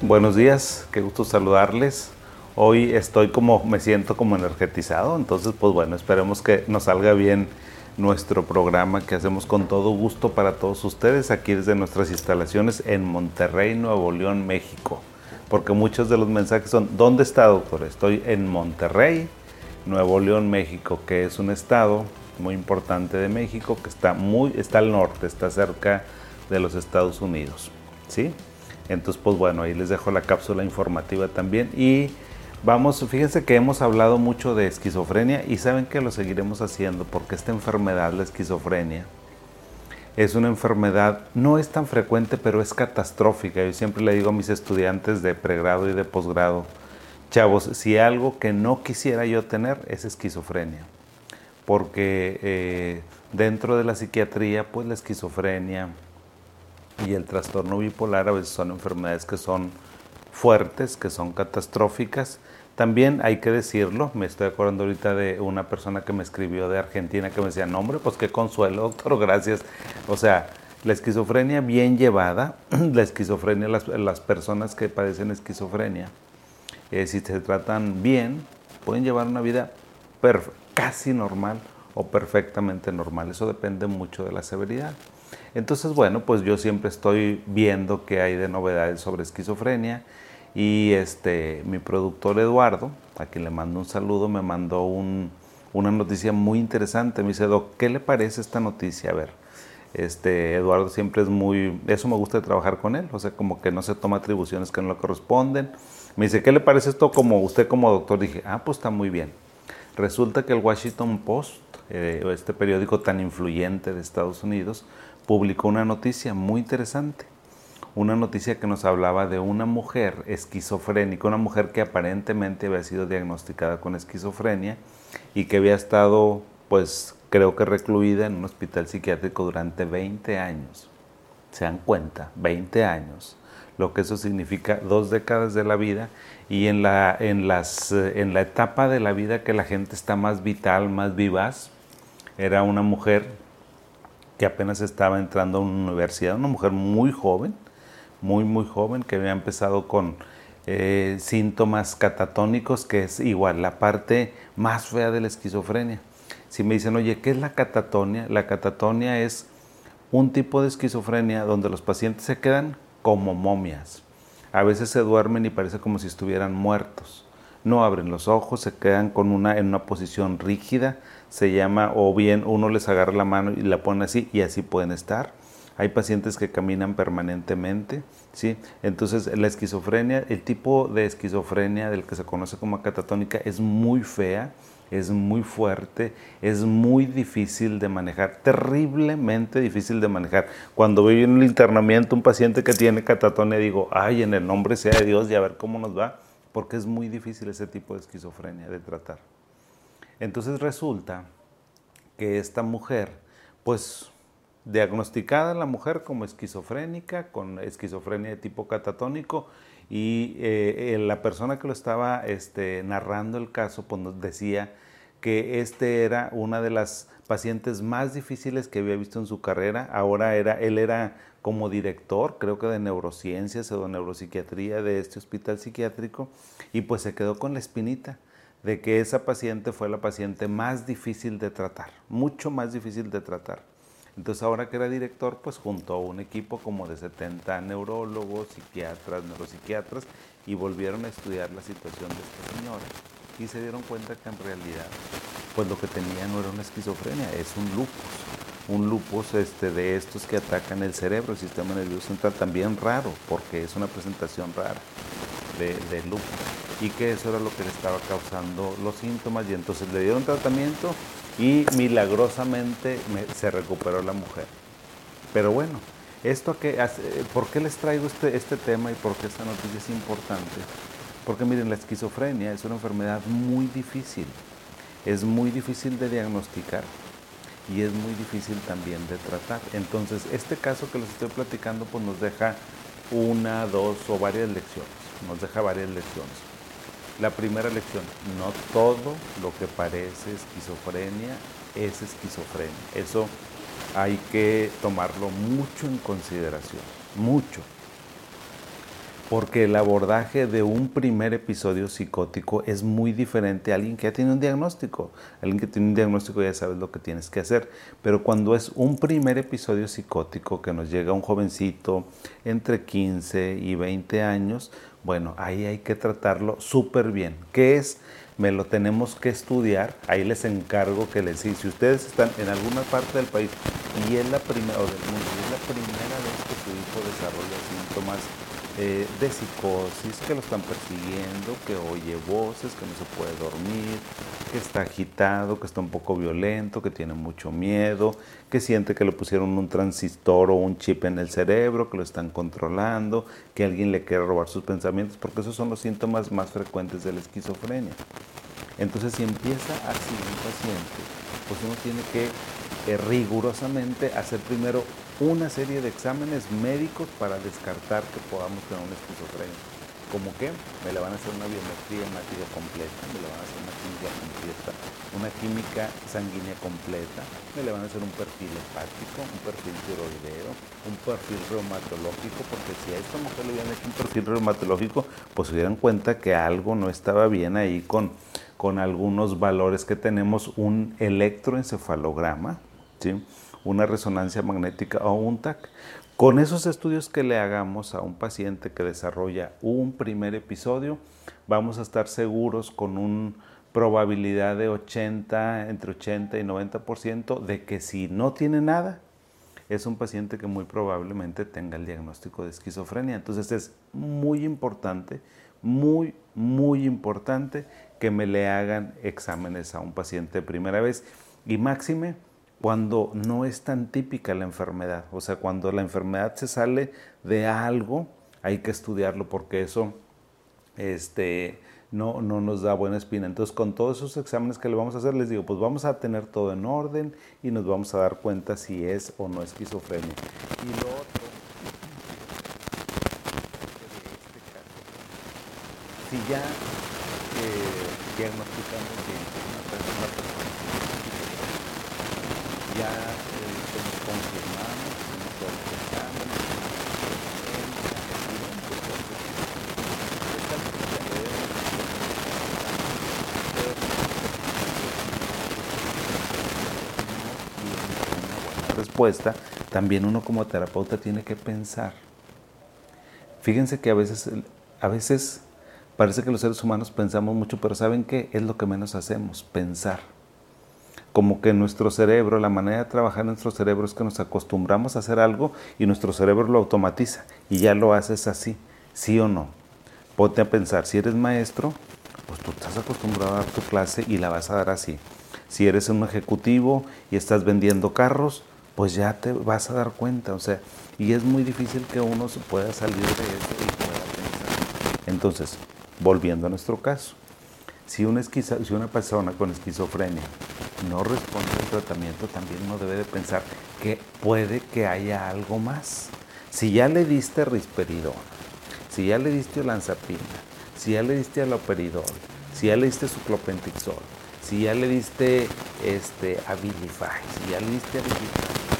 Buenos días, qué gusto saludarles. Hoy estoy como, me siento como energetizado, entonces pues bueno, esperemos que nos salga bien nuestro programa que hacemos con todo gusto para todos ustedes aquí desde nuestras instalaciones en Monterrey, Nuevo León, México. Porque muchos de los mensajes son, ¿dónde está doctor? Estoy en Monterrey, Nuevo León, México, que es un estado muy importante de México que está muy está al norte, está cerca de los Estados Unidos, ¿sí? Entonces, pues bueno, ahí les dejo la cápsula informativa también. Y vamos, fíjense que hemos hablado mucho de esquizofrenia y saben que lo seguiremos haciendo porque esta enfermedad, la esquizofrenia, es una enfermedad, no es tan frecuente, pero es catastrófica. Yo siempre le digo a mis estudiantes de pregrado y de posgrado, chavos, si algo que no quisiera yo tener es esquizofrenia. Porque eh, dentro de la psiquiatría, pues la esquizofrenia, y el trastorno bipolar a veces son enfermedades que son fuertes, que son catastróficas. También hay que decirlo, me estoy acordando ahorita de una persona que me escribió de Argentina que me decía, no hombre, pues qué consuelo, doctor, gracias. O sea, la esquizofrenia bien llevada, la esquizofrenia, las, personas que padecen esquizofrenia, eh, si se tratan bien, pueden llevar una vida casi normal o perfectamente normal. Eso depende mucho de la severidad. Entonces, bueno, pues yo siempre estoy viendo qué hay de novedades sobre esquizofrenia y este, mi productor Eduardo, a quien le mando un saludo, me mandó una noticia muy interesante. Me dice, Doc, ¿qué le parece esta noticia? A ver, este, Eduardo siempre es muy, eso me gusta de trabajar con él, o sea, como que no se toma atribuciones que no le corresponden. Me dice, ¿qué le parece esto como usted como doctor? Dije, ah, pues está muy bien. Resulta que el Washington Post, eh, este periódico tan influyente de Estados Unidos, publicó una noticia muy interesante. Una noticia que nos hablaba de una mujer esquizofrénica, una mujer que aparentemente había sido diagnosticada con esquizofrenia y que había estado, pues creo que recluida en un hospital psiquiátrico durante 20 años. ¿Se dan cuenta? 20 años. Lo que eso significa dos décadas de la vida y en la, en las, en la etapa de la vida que la gente está más vital, más vivaz, era una mujer que apenas estaba entrando a una universidad, una mujer muy joven, muy, muy joven, que había empezado con eh, síntomas catatónicos, que es igual la parte más fea de la esquizofrenia. Si me dicen, oye, ¿qué es la catatonia? La catatonia es un tipo de esquizofrenia donde los pacientes se quedan como momias. A veces se duermen y parece como si estuvieran muertos. No abren los ojos, se quedan con una, en una posición rígida, se llama, o bien uno les agarra la mano y la pone así y así pueden estar. Hay pacientes que caminan permanentemente, ¿sí? Entonces la esquizofrenia, el tipo de esquizofrenia del que se conoce como catatónica es muy fea, es muy fuerte, es muy difícil de manejar, terriblemente difícil de manejar. Cuando veo en el internamiento un paciente que tiene catatonia, digo, ay, en el nombre sea de Dios y a ver cómo nos va, porque es muy difícil ese tipo de esquizofrenia de tratar. Entonces resulta que esta mujer, pues diagnosticada la mujer como esquizofrénica, con esquizofrenia de tipo catatónico, y eh, eh, la persona que lo estaba este, narrando el caso pues, nos decía que este era una de las pacientes más difíciles que había visto en su carrera. Ahora era, él era como director, creo que de neurociencias o de neuropsiquiatría de este hospital psiquiátrico, y pues se quedó con la espinita de que esa paciente fue la paciente más difícil de tratar, mucho más difícil de tratar. Entonces ahora que era director, pues juntó a un equipo como de 70 neurólogos, psiquiatras, neuropsiquiatras y volvieron a estudiar la situación de esta señora y se dieron cuenta que en realidad pues lo que tenía no era una esquizofrenia, es un lupus. Un lupus este, de estos que atacan el cerebro, el sistema nervioso central, también raro, porque es una presentación rara de, de lupus y que eso era lo que le estaba causando los síntomas y entonces le dieron tratamiento y milagrosamente se recuperó la mujer. Pero bueno, esto que, ¿por qué les traigo este, este tema y por qué esta noticia es importante? Porque miren, la esquizofrenia es una enfermedad muy difícil, es muy difícil de diagnosticar y es muy difícil también de tratar. Entonces, este caso que les estoy platicando pues nos deja una, dos o varias lecciones, nos deja varias lecciones. La primera lección, no todo lo que parece esquizofrenia es esquizofrenia. Eso hay que tomarlo mucho en consideración, mucho. Porque el abordaje de un primer episodio psicótico es muy diferente a alguien que ya tiene un diagnóstico. Alguien que tiene un diagnóstico ya sabes lo que tienes que hacer. Pero cuando es un primer episodio psicótico que nos llega un jovencito entre 15 y 20 años, bueno, ahí hay que tratarlo súper bien. ¿Qué es? Me lo tenemos que estudiar. Ahí les encargo que les si ustedes están en alguna parte del país y es la primera, o del mundo, y es la primera vez que su hijo desarrolla síntomas eh, de psicosis, que lo están persiguiendo, que oye voces, que no se puede dormir, que está agitado, que está un poco violento, que tiene mucho miedo, que siente que le pusieron un transistor o un chip en el cerebro, que lo están controlando, que alguien le quiere robar sus pensamientos, porque esos son los síntomas más frecuentes de la esquizofrenia. Entonces, si empieza así un paciente, pues uno tiene que eh, rigurosamente hacer primero una serie de exámenes médicos para descartar que podamos tener una esquizofrenia. ¿Cómo que? Me le van a hacer una biometría hemática completa, me le van a hacer una química completa, una química sanguínea completa, me le van a hacer un perfil hepático, un perfil tiroideo, un perfil reumatológico, porque si a esta mujer le hubieran hecho un perfil reumatológico, pues se dieran cuenta que algo no estaba bien ahí con, con algunos valores que tenemos, un electroencefalograma, ¿sí? Una resonancia magnética o un TAC. Con esos estudios que le hagamos a un paciente que desarrolla un primer episodio, vamos a estar seguros con una probabilidad de 80, entre 80 y 90% de que si no tiene nada, es un paciente que muy probablemente tenga el diagnóstico de esquizofrenia. Entonces es muy importante, muy, muy importante que me le hagan exámenes a un paciente de primera vez y máxime cuando no es tan típica la enfermedad. O sea, cuando la enfermedad se sale de algo, hay que estudiarlo porque eso este, no, no nos da buena espina. Entonces, con todos esos exámenes que le vamos a hacer, les digo, pues vamos a tener todo en orden y nos vamos a dar cuenta si es o no esquizofrenia. Y lo otro, si ya eh, diagnosticamos bien una persona ya eh, nos confirmamos, respuesta, también uno como terapeuta tiene que pensar. Fíjense que a veces, a veces parece que los seres humanos pensamos mucho, pero ¿saben qué? Es lo que menos hacemos, pensar como que nuestro cerebro, la manera de trabajar en nuestro cerebro es que nos acostumbramos a hacer algo y nuestro cerebro lo automatiza y ya lo haces así, sí o no. Ponte a pensar, si eres maestro, pues tú estás acostumbrado a dar tu clase y la vas a dar así. Si eres un ejecutivo y estás vendiendo carros, pues ya te vas a dar cuenta, o sea, y es muy difícil que uno se pueda salir de eso y pueda pensar. Entonces, volviendo a nuestro caso, si una, si una persona con esquizofrenia no responde al tratamiento, también uno debe de pensar que puede que haya algo más. Si ya le diste risperidona, si ya le diste olanzapina, si ya le diste aloperidol, si ya le diste suclopentixol, si ya le diste este, Abilify, si ya le diste Abilify,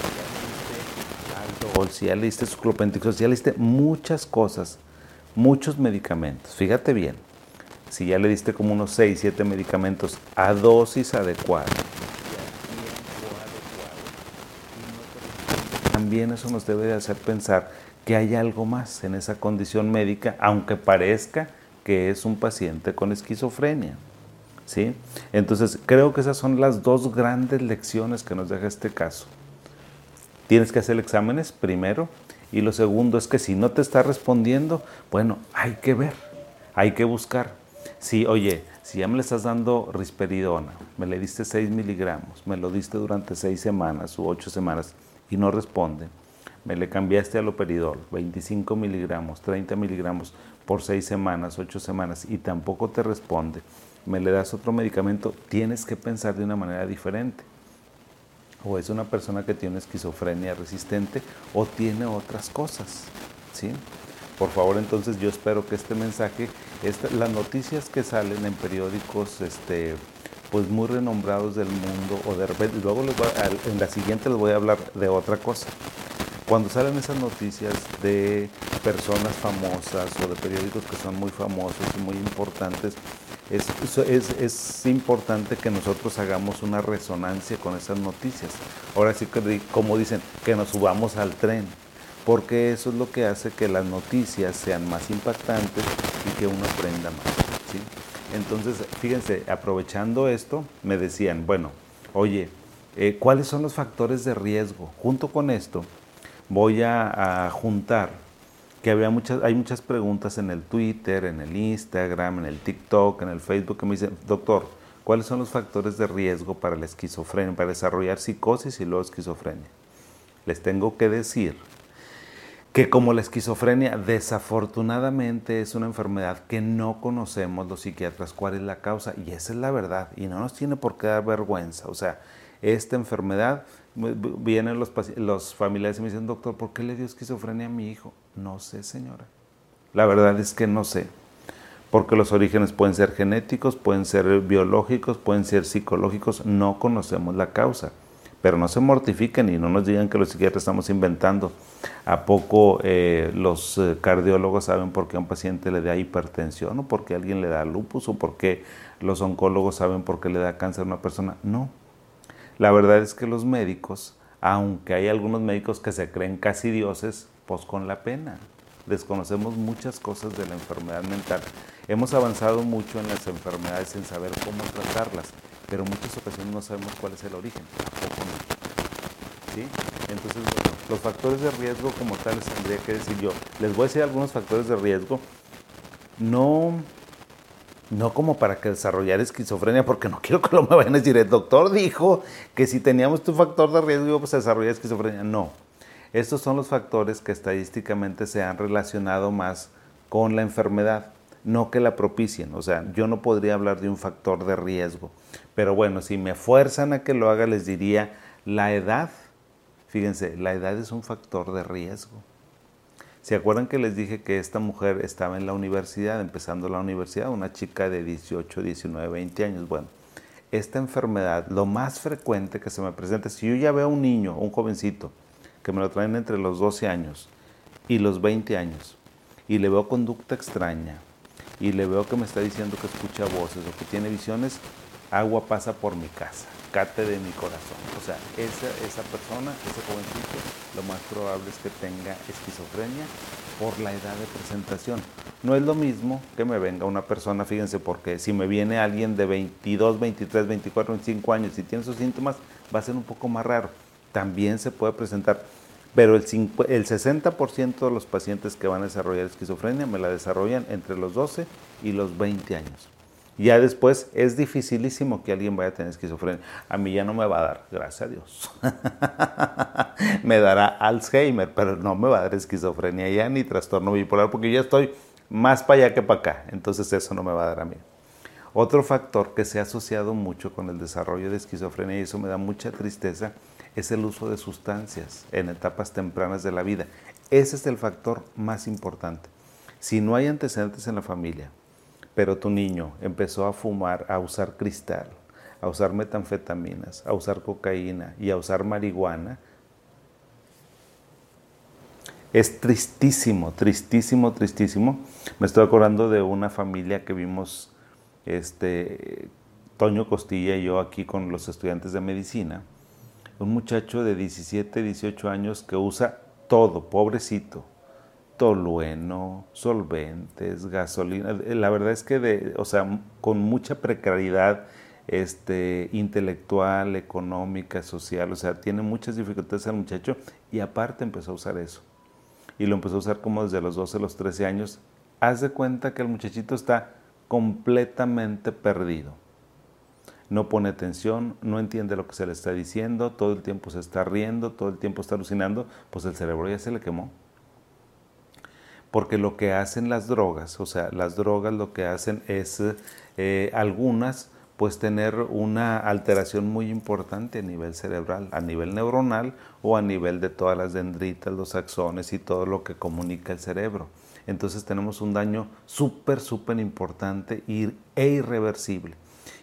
si ya le diste Aldol, si ya le diste suclopentixol, si ya le diste muchas cosas, muchos medicamentos. Fíjate bien, si ya le diste como unos 6, 7 medicamentos a dosis adecuada también eso nos debe de hacer pensar que hay algo más en esa condición médica, aunque parezca que es un paciente con esquizofrenia. ¿sí? Entonces, creo que esas son las dos grandes lecciones que nos deja este caso. Tienes que hacer exámenes primero y lo segundo es que si no te está respondiendo, bueno, hay que ver, hay que buscar. Si, oye, si ya me le estás dando risperidona, me le diste 6 miligramos, me lo diste durante 6 semanas u 8 semanas y no responde, me le cambiaste al operidol, 25 miligramos, 30 miligramos por 6 semanas, 8 semanas y tampoco te responde, me le das otro medicamento, tienes que pensar de una manera diferente. O es una persona que tiene esquizofrenia resistente o tiene otras cosas. ¿sí? Por favor, entonces yo espero que este mensaje, las noticias que salen en periódicos este, pues muy renombrados del mundo, o de luego en la siguiente les voy a hablar de otra cosa. cuando salen esas noticias de personas famosas o de periódicos que son muy famosos y muy importantes, es, es, es, importante que nosotros hagamos una resonancia con esas noticias. Ahora sí como dicen, que nos subamos al tren, porque eso es lo que hace que las noticias sean más impactantes y que uno aprenda más. Entonces, fíjense, aprovechando esto, me decían, bueno, oye, eh, ¿cuáles son los factores de riesgo? Junto con esto, voy a, a juntar que había muchas, hay muchas preguntas en el Twitter, en el Instagram, en el TikTok, en el Facebook que me dicen, doctor, ¿cuáles son los factores de riesgo para la esquizofrenia, para desarrollar psicosis y luego esquizofrenia? Les tengo que decir que como la esquizofrenia desafortunadamente es una enfermedad que no conocemos los psiquiatras cuál es la causa y esa es la verdad y no nos tiene por qué dar vergüenza. O sea, esta enfermedad vienen los, los familiares y me dicen, doctor, ¿por qué le dio esquizofrenia a mi hijo? No sé, señora. La verdad es que no sé. Porque los orígenes pueden ser genéticos, pueden ser biológicos, pueden ser psicológicos. No conocemos la causa. Pero no se mortifiquen y no nos digan que los psiquiatras estamos inventando. ¿A poco eh, los eh, cardiólogos saben por qué a un paciente le da hipertensión o por qué a alguien le da lupus o por qué los oncólogos saben por qué le da cáncer a una persona? No, la verdad es que los médicos, aunque hay algunos médicos que se creen casi dioses, pues con la pena. Desconocemos muchas cosas de la enfermedad mental. Hemos avanzado mucho en las enfermedades sin saber cómo tratarlas, pero muchas ocasiones no sabemos cuál es el origen. ¿Sí? Entonces, los factores de riesgo como tales tendría que decir yo. Les voy a decir algunos factores de riesgo. No no como para que desarrollar esquizofrenia, porque no quiero que lo me vayan a decir, el doctor dijo que si teníamos tu factor de riesgo a desarrollar esquizofrenia. No, estos son los factores que estadísticamente se han relacionado más con la enfermedad, no que la propicien. O sea, yo no podría hablar de un factor de riesgo. Pero bueno, si me fuerzan a que lo haga, les diría la edad. Fíjense, la edad es un factor de riesgo. ¿Se acuerdan que les dije que esta mujer estaba en la universidad, empezando la universidad, una chica de 18, 19, 20 años? Bueno, esta enfermedad, lo más frecuente que se me presenta, si yo ya veo a un niño, un jovencito, que me lo traen entre los 12 años y los 20 años, y le veo conducta extraña, y le veo que me está diciendo que escucha voces o que tiene visiones, agua pasa por mi casa cate de mi corazón. O sea, esa, esa persona, ese jovencito, lo más probable es que tenga esquizofrenia por la edad de presentación. No es lo mismo que me venga una persona, fíjense, porque si me viene alguien de 22, 23, 24, 25 años y tiene esos síntomas, va a ser un poco más raro. También se puede presentar, pero el, el 60% de los pacientes que van a desarrollar esquizofrenia me la desarrollan entre los 12 y los 20 años. Ya después es dificilísimo que alguien vaya a tener esquizofrenia. A mí ya no me va a dar, gracias a Dios. me dará Alzheimer, pero no me va a dar esquizofrenia ya ni trastorno bipolar porque ya estoy más para allá que para acá. Entonces eso no me va a dar a mí. Otro factor que se ha asociado mucho con el desarrollo de esquizofrenia y eso me da mucha tristeza es el uso de sustancias en etapas tempranas de la vida. Ese es el factor más importante. Si no hay antecedentes en la familia, pero tu niño empezó a fumar, a usar cristal, a usar metanfetaminas, a usar cocaína y a usar marihuana, es tristísimo, tristísimo, tristísimo. Me estoy acordando de una familia que vimos, este, Toño Costilla y yo aquí con los estudiantes de medicina. Un muchacho de 17, 18 años que usa todo, pobrecito, tolueno, solventes, gasolina. La verdad es que, de, o sea, con mucha precariedad este, intelectual, económica, social, o sea, tiene muchas dificultades el muchacho y aparte empezó a usar eso. Y lo empezó a usar como desde los 12, los 13 años. Haz de cuenta que el muchachito está completamente perdido. No pone atención, no entiende lo que se le está diciendo, todo el tiempo se está riendo, todo el tiempo está alucinando, pues el cerebro ya se le quemó. Porque lo que hacen las drogas, o sea, las drogas lo que hacen es eh, algunas pues tener una alteración muy importante a nivel cerebral, a nivel neuronal o a nivel de todas las dendritas, los axones y todo lo que comunica el cerebro. Entonces tenemos un daño súper, súper importante e irreversible.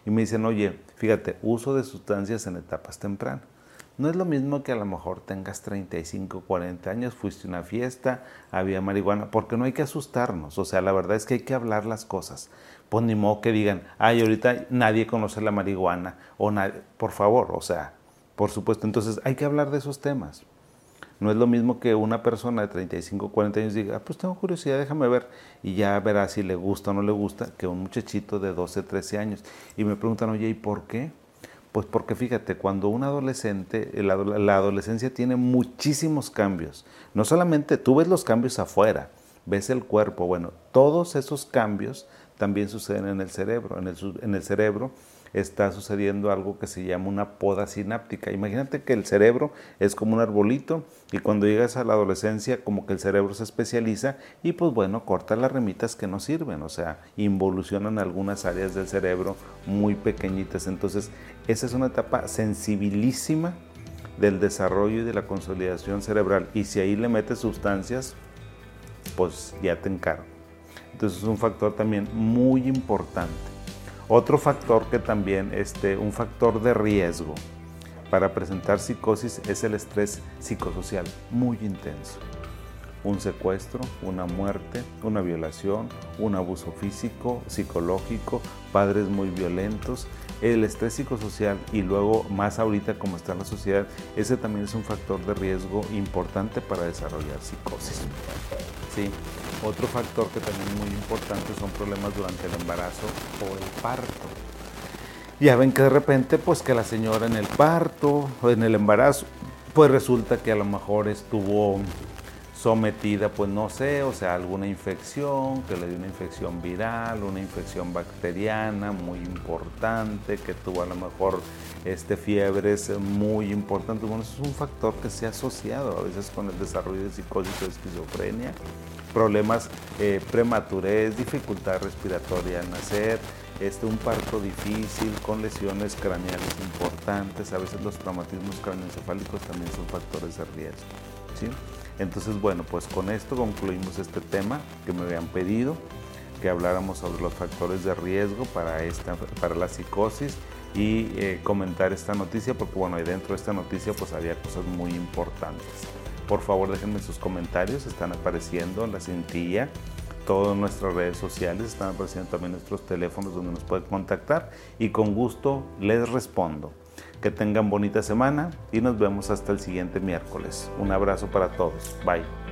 Y me dicen, oye, fíjate, uso de sustancias en etapas tempranas. No es lo mismo que a lo mejor tengas 35, 40 años, fuiste a una fiesta, había marihuana, porque no hay que asustarnos. O sea, la verdad es que hay que hablar las cosas. Pues ni modo que digan, ay, ahorita nadie conoce la marihuana, o por favor, o sea, por supuesto. Entonces hay que hablar de esos temas. No es lo mismo que una persona de 35, 40 años diga, ah, pues tengo curiosidad, déjame ver, y ya verá si le gusta o no le gusta, que un muchachito de 12, 13 años. Y me preguntan, oye, ¿y por qué? Pues porque fíjate, cuando un adolescente, la, adolescencia tiene muchísimos cambios. No solamente tú ves los cambios afuera, ves el cuerpo, bueno, todos esos cambios también suceden en el cerebro. En el, en el cerebro está sucediendo algo que se llama una poda sináptica. Imagínate que el cerebro es como un arbolito y cuando llegas a la adolescencia como que el cerebro se especializa y pues bueno, corta las remitas que no sirven, o sea, involucionan algunas áreas del cerebro muy pequeñitas. Entonces, esa es una etapa sensibilísima del desarrollo y de la consolidación cerebral y si ahí le metes sustancias, pues ya te encargo. Entonces es un factor también muy importante. Otro factor que también, este, un factor de riesgo para presentar psicosis es el estrés psicosocial muy intenso. Un secuestro, una muerte, una violación, un abuso físico, psicológico, padres muy violentos, el estrés psicosocial y luego más ahorita como está la sociedad, ese también es un factor de riesgo importante para desarrollar psicosis. Otro factor que también es muy importante son problemas durante el embarazo o el parto. Ya ven que de repente, pues que la señora en el parto o en el embarazo, pues resulta que a lo mejor estuvo sometida, pues no sé, o sea, alguna infección, que le dio una infección viral, una infección bacteriana muy importante, que tuvo a lo mejor este, fiebres muy importantes. Bueno, es un factor que se ha asociado a veces con el desarrollo de psicosis o esquizofrenia problemas eh, prematurez, dificultad respiratoria al nacer, este, un parto difícil con lesiones craneales importantes, a veces los traumatismos craneoencefálicos también son factores de riesgo. ¿sí? Entonces, bueno, pues con esto concluimos este tema que me habían pedido, que habláramos sobre los factores de riesgo para, esta, para la psicosis y eh, comentar esta noticia, porque bueno, dentro de esta noticia pues había cosas muy importantes. Por favor, déjenme sus comentarios, están apareciendo en la cintilla. Todas nuestras redes sociales están apareciendo también nuestros teléfonos donde nos pueden contactar y con gusto les respondo. Que tengan bonita semana y nos vemos hasta el siguiente miércoles. Un abrazo para todos. Bye.